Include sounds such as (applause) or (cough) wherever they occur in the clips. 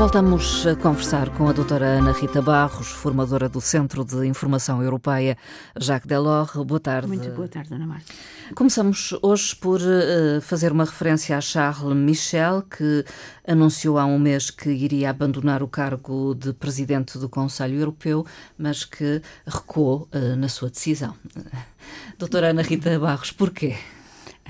Voltamos a conversar com a doutora Ana Rita Barros, formadora do Centro de Informação Europeia Jacques Delors. Boa tarde. Muito boa tarde, Ana Marta. Começamos hoje por uh, fazer uma referência a Charles Michel, que anunciou há um mês que iria abandonar o cargo de presidente do Conselho Europeu, mas que recuou uh, na sua decisão. (laughs) doutora Ana Rita Barros, porquê?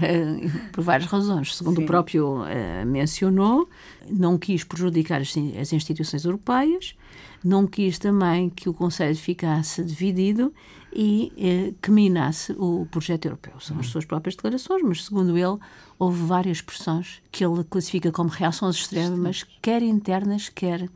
(laughs) Por várias razões. Segundo Sim. o próprio uh, mencionou, não quis prejudicar as, instituições europeias, não quis também que o Conselho ficasse dividido e uh, que minasse o projeto europeu. São as suas próprias declarações, mas segundo ele, houve várias pressões que ele classifica como reações extremas, quer internas, quer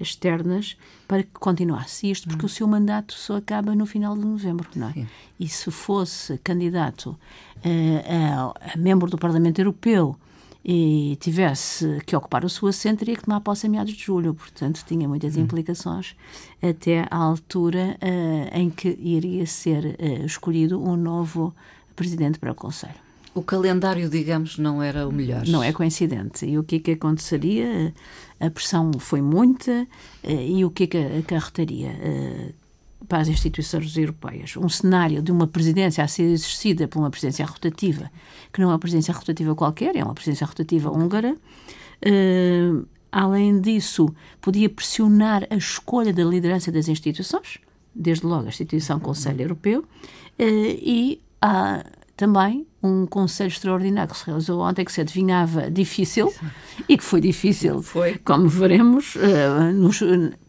externas para que continuasse. Isto porque hum. o seu mandato só acaba no final de novembro, não é? Sim. E se fosse candidato uh, a, a, membro do Parlamento Europeu e tivesse que ocupar o seu assento, teria que tomar posse em meados de julho. Portanto, tinha muitas hum. implicações até à altura uh, em que iria ser uh, escolhido um novo presidente para o Conselho. O calendário, digamos, não era o melhor. Não é coincidente. E o que é que aconteceria? A pressão foi muita eh, e o que é que acarretaria eh, para as instituições europeias? Um cenário de uma presidência a ser exercida por uma presidência rotativa, que não é uma presidência rotativa qualquer, é uma presidência rotativa húngara. Uh, além disso, podia pressionar a escolha da liderança das instituições, desde logo a instituição Conselho Europeu, e há também um conselho extraordinário que se realizou ontem, que se adivinhava difícil, e que foi difícil, foi. como veremos, uh, nos,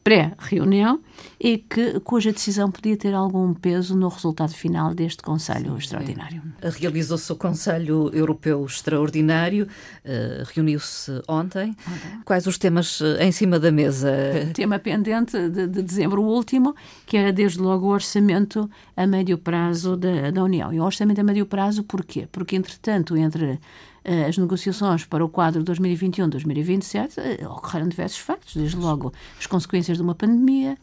pré-reunião e que, cuja decisão podia ter algum peso no resultado final deste Conselho Sim, Extraordinário. Realizou-se o Conselho Europeu Extraordinário, uh, reuniu-se ontem. ontem. Quais os temas uh, em cima da mesa? (laughs) Tema pendente de, de, dezembro último, que era desde logo o orçamento a médio prazo da, da União. E o orçamento a médio prazo porquê? Porque, entretanto, entre eh, as negociações para o quadro 2021-2027 eh, ocorreram diversos factos, desde logo as consequências de uma pandemia,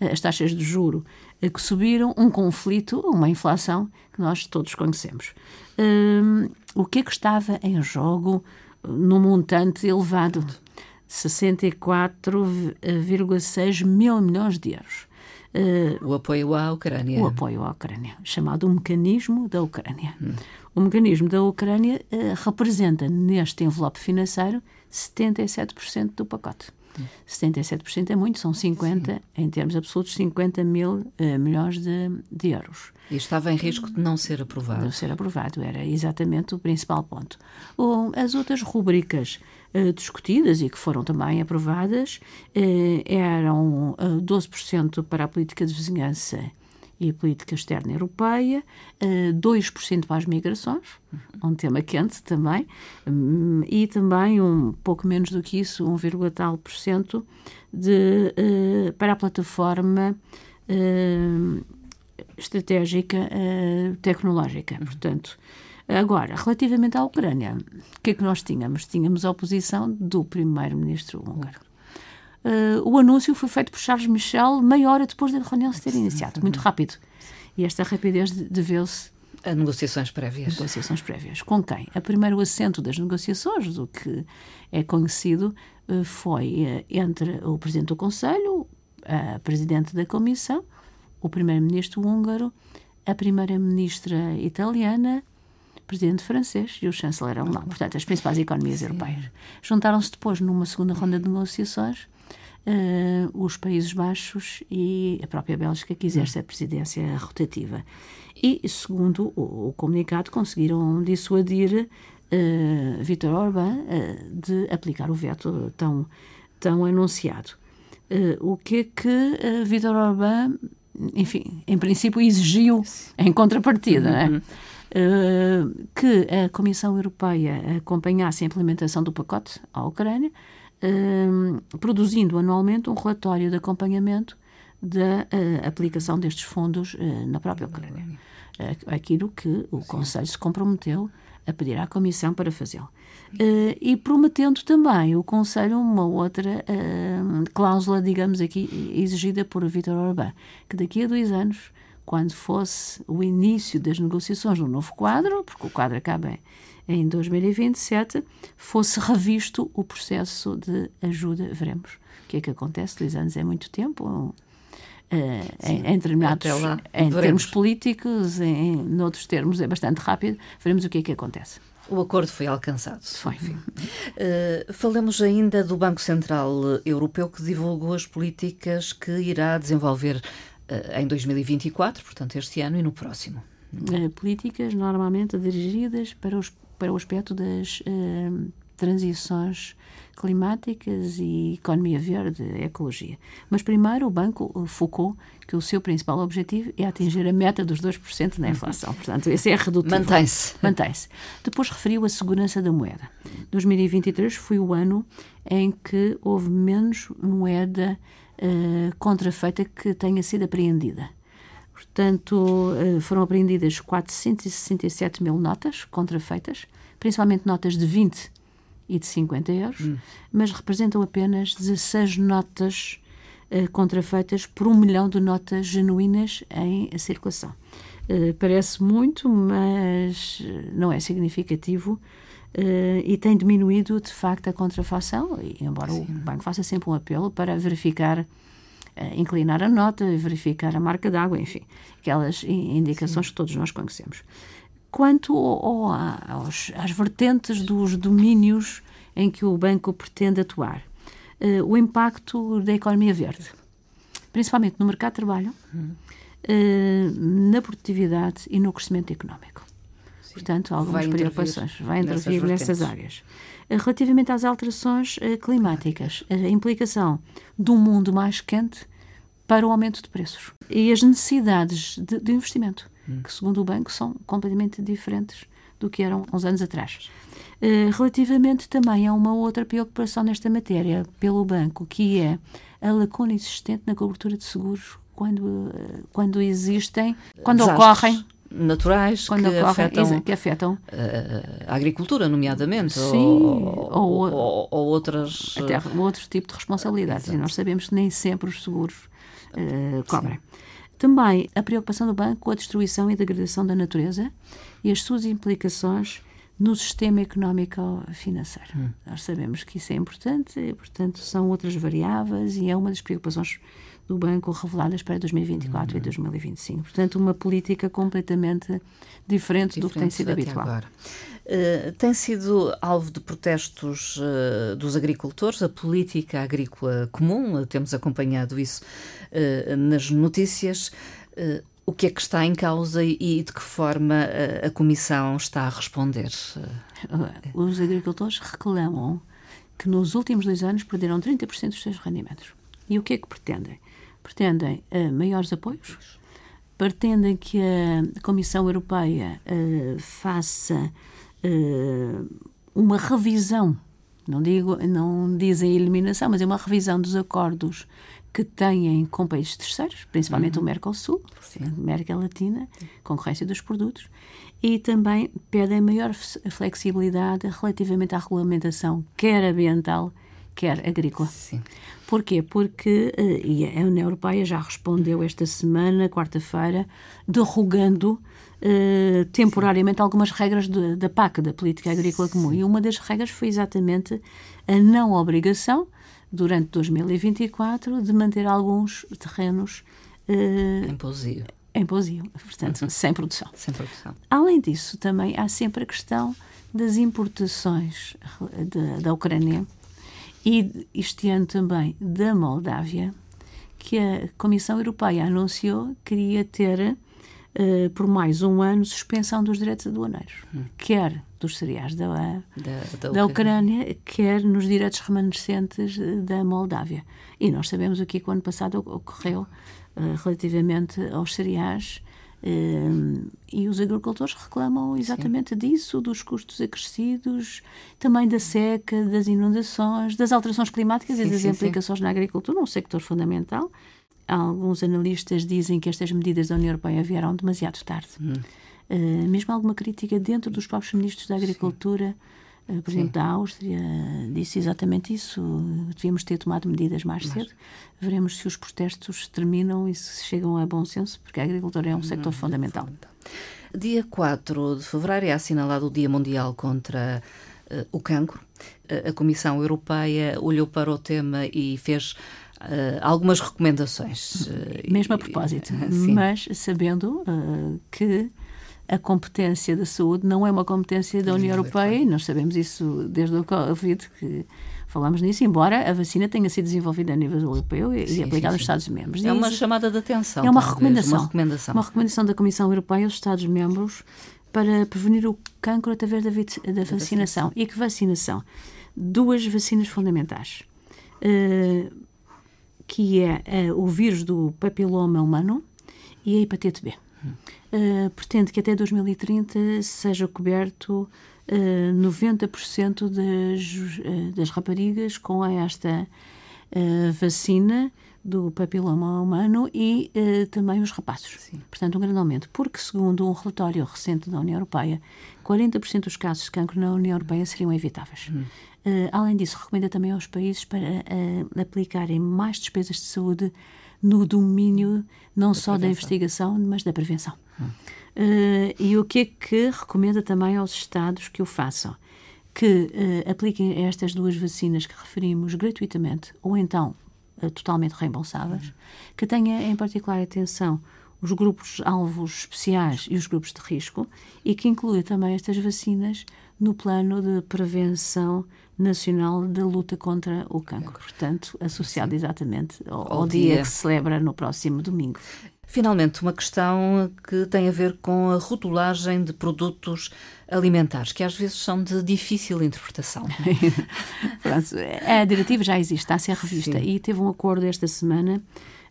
eh, as taxas de juro que subiram, um conflito, uma inflação que nós todos conhecemos. o que é que estava em jogo num montante elevado? 64,6 mil milhões de euros. Uh, o apoio à Ucrânia. O apoio à Ucrânia, chamado o mecanismo da Ucrânia. Hum. O mecanismo da Ucrânia uh, representa, neste envelope financeiro, 77% do pacote. Hum. 77% é muito, são 50, Sim. em termos absolutos, 50 mil uh, milhões de, de, euros. E estava em risco de não ser aprovado. Não ser aprovado, era exatamente o principal ponto. O, as outras rubricas uh, discutidas e que foram também aprovadas uh, eram uh, 12% para a política de vizinhança e a política externa europeia, 2% para as migrações, uhum. um tema quente também, um, e também um pouco menos do que isso, 1, tal por cento de, para a plataforma estratégica tecnológica. Uhum. Portanto, agora, relativamente à Ucrânia, o que é que nós tínhamos? Tínhamos a oposição do primeiro-ministro húngaro. Uh, o anúncio foi feito por Charles Michel meia hora depois da reunião se ter iniciado, muito rápido. E esta rapidez deveu-se a negociações prévias. Negociações prévias. Com quem? A primeiro assento das negociações, do que é conhecido, uh, foi entre o Presidente do Conselho, a Presidente da Comissão o primeiro-ministro húngaro, a primeira-ministra italiana, o presidente francês e o chanceler alemão. Portanto, as principais economias Sim. europeias. Juntaram-se depois, numa segunda ronda de negociações, uh, os Países Baixos e a própria Bélgica, que exerce a presidência rotativa. E, segundo o, o comunicado, conseguiram dissuadir uh, Vítor Orbán uh, de aplicar o veto tão, tão anunciado. o que é que Vítor Orbán enfim, em princípio exigiu em contrapartida, é? uhum. Que a Comissão Europeia acompanhasse a implementação do pacote à Ucrânia, uh, produzindo anualmente um relatório de acompanhamento da uh, aplicação destes fundos na própria Ucrânia. aquilo que o Conselho se comprometeu a pedir à Comissão para fazê-lo. Uh, e prometendo também o Conselho uma outra uh, cláusula, digamos aqui, exigida por Vítor Orbán, que daqui a dois anos, quando fosse o início das negociações do novo quadro, porque o quadro acaba em 2027, fosse revisto o processo de ajuda. Veremos o que é que acontece. Dois anos é muito tempo. Uh, em, em, determinados lá, em termos políticos, em, em outros termos é bastante rápido. Veremos o que é que acontece. O acordo foi alcançado. Foi. Uh, falamos ainda do Banco Central Europeu que divulgou as políticas que irá desenvolver em 2024, portanto este ano e no próximo. Uh, políticas normalmente dirigidas para, os, para o aspecto das transições climáticas e economia verde, ecologia. Mas primeiro o banco focou que o seu principal objetivo é atingir a meta dos 2% na inflação. Portanto, esse é redutivo. Mantém-se. Mantém-se. Depois referiu a segurança da moeda. 2023 foi o ano em que houve menos moeda uh, contrafeita que tenha sido apreendida. Portanto, uh, foram apreendidas 467 mil notas contrafeitas, principalmente notas de 20 e de 50 euros, hum. mas representam apenas 16 notas uh, contrafeitas por um milhão de notas genuínas em circulação. Parece muito, mas não é significativo e tem diminuído de facto a contrafação, embora Sim. o banco faça sempre um apelo para verificar inclinar a nota, verificar a marca d'água, enfim, aquelas indicações Sim. que todos nós conhecemos quanto ao, aos, às vertentes dos domínios em que o banco pretende atuar. Uh, o impacto da economia verde, principalmente no mercado de trabalho, uh, na produtividade e no crescimento económico. Sim. Portanto, algumas vai preocupações. Vai intervir nessas, nessas áreas. Uh, relativamente às alterações climáticas, a implicação de um mundo mais quente para o aumento de preços e as necessidades de, de investimento que, segundo o banco, são completamente diferentes do que eram uns anos atrás. Relativamente também a uma outra preocupação nesta matéria pelo banco, que é a lacuna existente na cobertura de seguros quando, quando existem, quando Desastres. ocorrem naturais quando que, ocorrem, afetam, que afetam uh, a agricultura, nomeadamente, Sim, ou, ou, ou, ou outras... Até outro tipo de responsabilidades. E nós sabemos que nem sempre os seguros uh, cobrem. Também a preocupação do banco com a destruição e degradação da natureza e as suas implicações no sistema económico financeiro. Hum. Nós sabemos que isso é importante, e, portanto, são outras variáveis e é uma das preocupações do banco reveladas para 2024 hum. e 2025. Portanto, uma política completamente diferente, diferente do que tem sido habitual. Agora. Uh, tem sido alvo de protestos uh, dos agricultores, a política agrícola comum, uh, temos acompanhado isso nas notícias. O que é que está em causa e, de que forma a Comissão está a responder? Os agricultores reclamam que nos últimos dois anos perderam 30% dos seus rendimentos. E o que é que pretendem? Pretendem maiores apoios, pretendem que a Comissão Europeia faça uh, uma revisão, não digo, não dizem eliminação, mas é uma revisão dos acordos que têm com países terceiros, principalmente uhum. o Mercosul, Sim. América Latina, concorrência dos produtos, e também pedem maior flexibilidade relativamente à regulamentação, quer ambiental, quer agrícola. Sim. Porquê? Porque uh, e a União Europeia já respondeu esta semana, quarta-feira, derrogando uh, temporariamente Sim. algumas regras de, da PAC, da Política Agrícola. Comum. E uma das regras foi exatamente a não obrigação, durante 2024, de manter alguns terrenos. Uh, em pousio. Em pousio, portanto, uhum. sem produção. Sem produção. Além disso, também há sempre a questão das importações de, da Ucrânia e este ano também da Moldávia, que a Comissão Europeia anunciou que queria ter uh, por mais um ano suspensão dos direitos aduaneiros, hum. quer dos cereais da, da, da, da Ucrânia, quer nos direitos remanescentes da Moldávia. E nós sabemos o que o ano passado ocorreu uh, relativamente aos cereais Uh, e os agricultores reclamam exatamente Sim. disso, dos custos acrescidos, também da seca, das inundações, das alterações climáticas sim, e das sim, implicações sim. na agricultura, um sector fundamental. Alguns analistas dizem que estas medidas da União Europeia vieram demasiado tarde. Uh, mesmo alguma crítica dentro dos próprios ministros da Agricultura. Uh, por exemplo, da Áustria, disse exatamente isso. Devíamos ter tomado medidas mais cedo. Veremos se os protestos terminam e se chegam a bom senso, porque a agricultura é um sector Não, fundamental. Dia 4 de fevereiro é assinalado o Dia Mundial contra uh, o Cancro. A Comissão Europeia olhou para o tema e fez Uh, algumas recomendações. Uh, Mesmo a propósito, mas sabendo uh, que a competência da saúde não é uma competência da União Europeia, e nós sabemos isso desde o Covid, que falamos nisso, embora a vacina tenha sido desenvolvida a nível europeu e, sim, aplicada sim, nos Estados-membros. É uma chamada de atenção. É uma recomendação, uma recomendação. Uma recomendação da Comissão Europeia aos Estados-membros para prevenir o cancro através da, da vacinação. E que vacinação? Duas vacinas fundamentais. Uh, que é uh, o vírus do papiloma humano e a hepatite B. Uh, pretende que até 2030 seja coberto uh, 90% das, das raparigas com esta vacina do papiloma humano e também os rapazes. Sim. Portanto, um grande aumento. Porque, segundo um relatório recente da União Europeia, 40% dos casos de cancro na União Europeia seriam evitáveis. Hum. além disso, recomenda também aos países para aplicarem mais despesas de saúde no domínio não da só prevenção. da investigação, mas da prevenção. Hum. Uh, e o que é que recomenda também aos Estados que o façam? Que uh, apliquem estas duas vacinas que referimos gratuitamente ou então uh, totalmente reembolsáveis, uhum. que tenha em particular atenção os grupos alvos especiais e os grupos de risco e que inclua também estas vacinas no plano de prevenção nacional da luta contra o cancro, portanto, associado exatamente ao, ao dia. dia que se celebra no próximo domingo. Finalmente, uma questão que tem a ver com a rotulagem de produtos alimentares, que às vezes são de difícil interpretação. (laughs) a diretiva já existe, está a ser revista Sim. e teve um acordo esta semana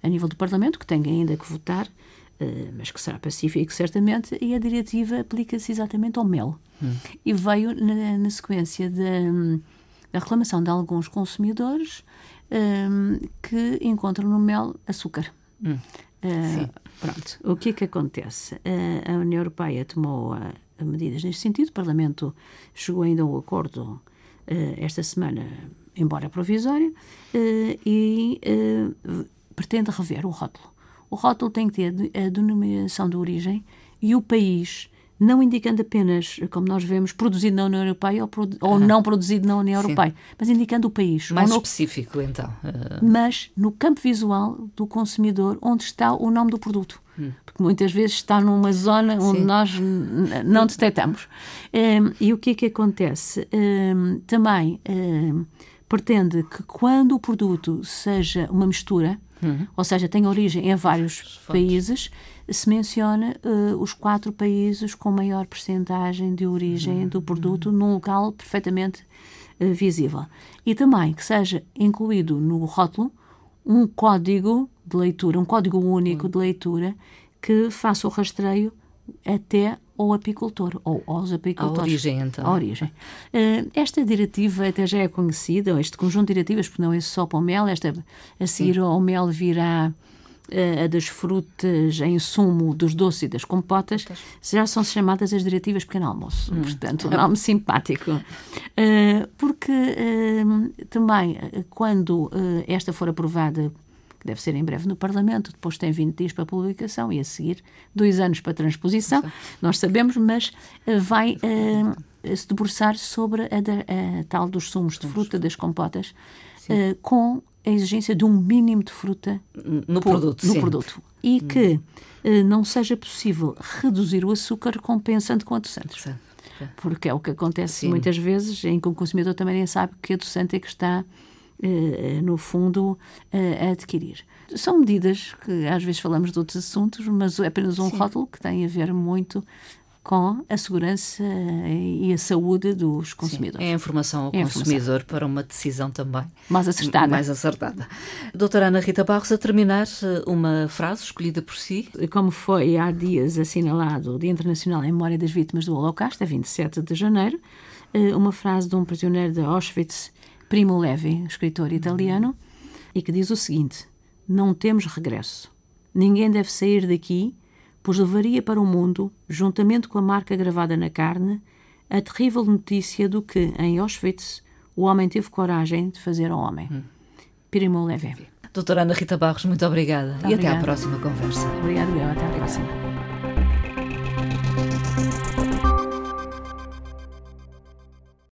a nível do Parlamento, que tem ainda que votar, eh, mas que será pacífico certamente, e a diretiva aplica-se exatamente ao mel. Hum. E veio na, na sequência da, da, reclamação de alguns consumidores um, que encontram no mel açúcar. Hum. Uh, pronto, o que é que acontece? Uh, a União Europeia tomou uh, medidas neste sentido, o Parlamento chegou ainda a um acordo esta semana, embora provisório, e pretende rever o rótulo. O rótulo tem que ter a denominação de origem e o país não indicando apenas, como nós vemos, produzido na União Europeia ou, produ ou não produzido na União Sim. Europeia, mas indicando o país. Mais no, específico, então. Uh... Mas no campo visual do consumidor, onde está o nome do produto. Hum. Porque muitas vezes está numa zona onde Sim. nós não detectamos. Um, ehm, e o que é que acontece? Um, ehm, também um, ehm, pretende que quando o produto seja uma mistura, uhum. ou seja, tenha origem em vários países, se menciona uh, os quatro países com maior percentagem de origem uhum. do produto num local perfeitamente uh, visível. E também que seja incluído no rótulo um código de leitura, um código único de leitura que faça o rastreio até ao apicultor ou aos apicultores. A origem, então. A origem. Uh, esta diretiva até já é conhecida, este conjunto de diretivas, porque não é só para o mel, esta a seguir Sim. ao mel virá a das frutas em sumo, dos doces e das compotas, já são chamadas as diretivas pequeno almoço. Hum. Portanto, um nome simpático. Uh, porque uh, também, quando esta for aprovada que deve ser em breve no Parlamento, depois tem 20 dias para publicação e a seguir dois anos para transposição, nós sabemos, mas vai uh, se debruçar sobre a, a, a, tal dos sumos de fruta, das compotas, uh, com a exigência de um mínimo de fruta no por, produto. No produto. E hum. que uh, não seja possível reduzir o açúcar compensando com adoçantes. Sim. Porque é o que acontece sim. muitas vezes, em que o consumidor também nem sabe que adoçante é que está, uh, no fundo, uh, a adquirir. São medidas que às vezes falamos de outros assuntos, mas é apenas um sim. rótulo que tem a ver muito com a segurança e a saúde dos consumidores. Sim, é a informação ao é consumidor informação. para uma decisão também mais acertada. Mais acertada. Doutora Ana Rita Barros, a terminar, uma frase escolhida por si. Como foi há dias assinalado o Dia Internacional em Memória das Vítimas do Holocausto, a 27 de janeiro, eh, uma frase de um prisioneiro de Auschwitz, Primo Levi, escritor italiano, e que diz o seguinte: Não temos regresso. Ninguém deve sair daqui pois levaria para o mundo, juntamente com a marca gravada na carne, a terrível notícia do que, em Auschwitz, o homem teve coragem de fazer ao homem. Hum. Levi. Doutora Ana Rita Barros, muito obrigada. obrigada. E até à próxima conversa. Obrigada, Até à próxima.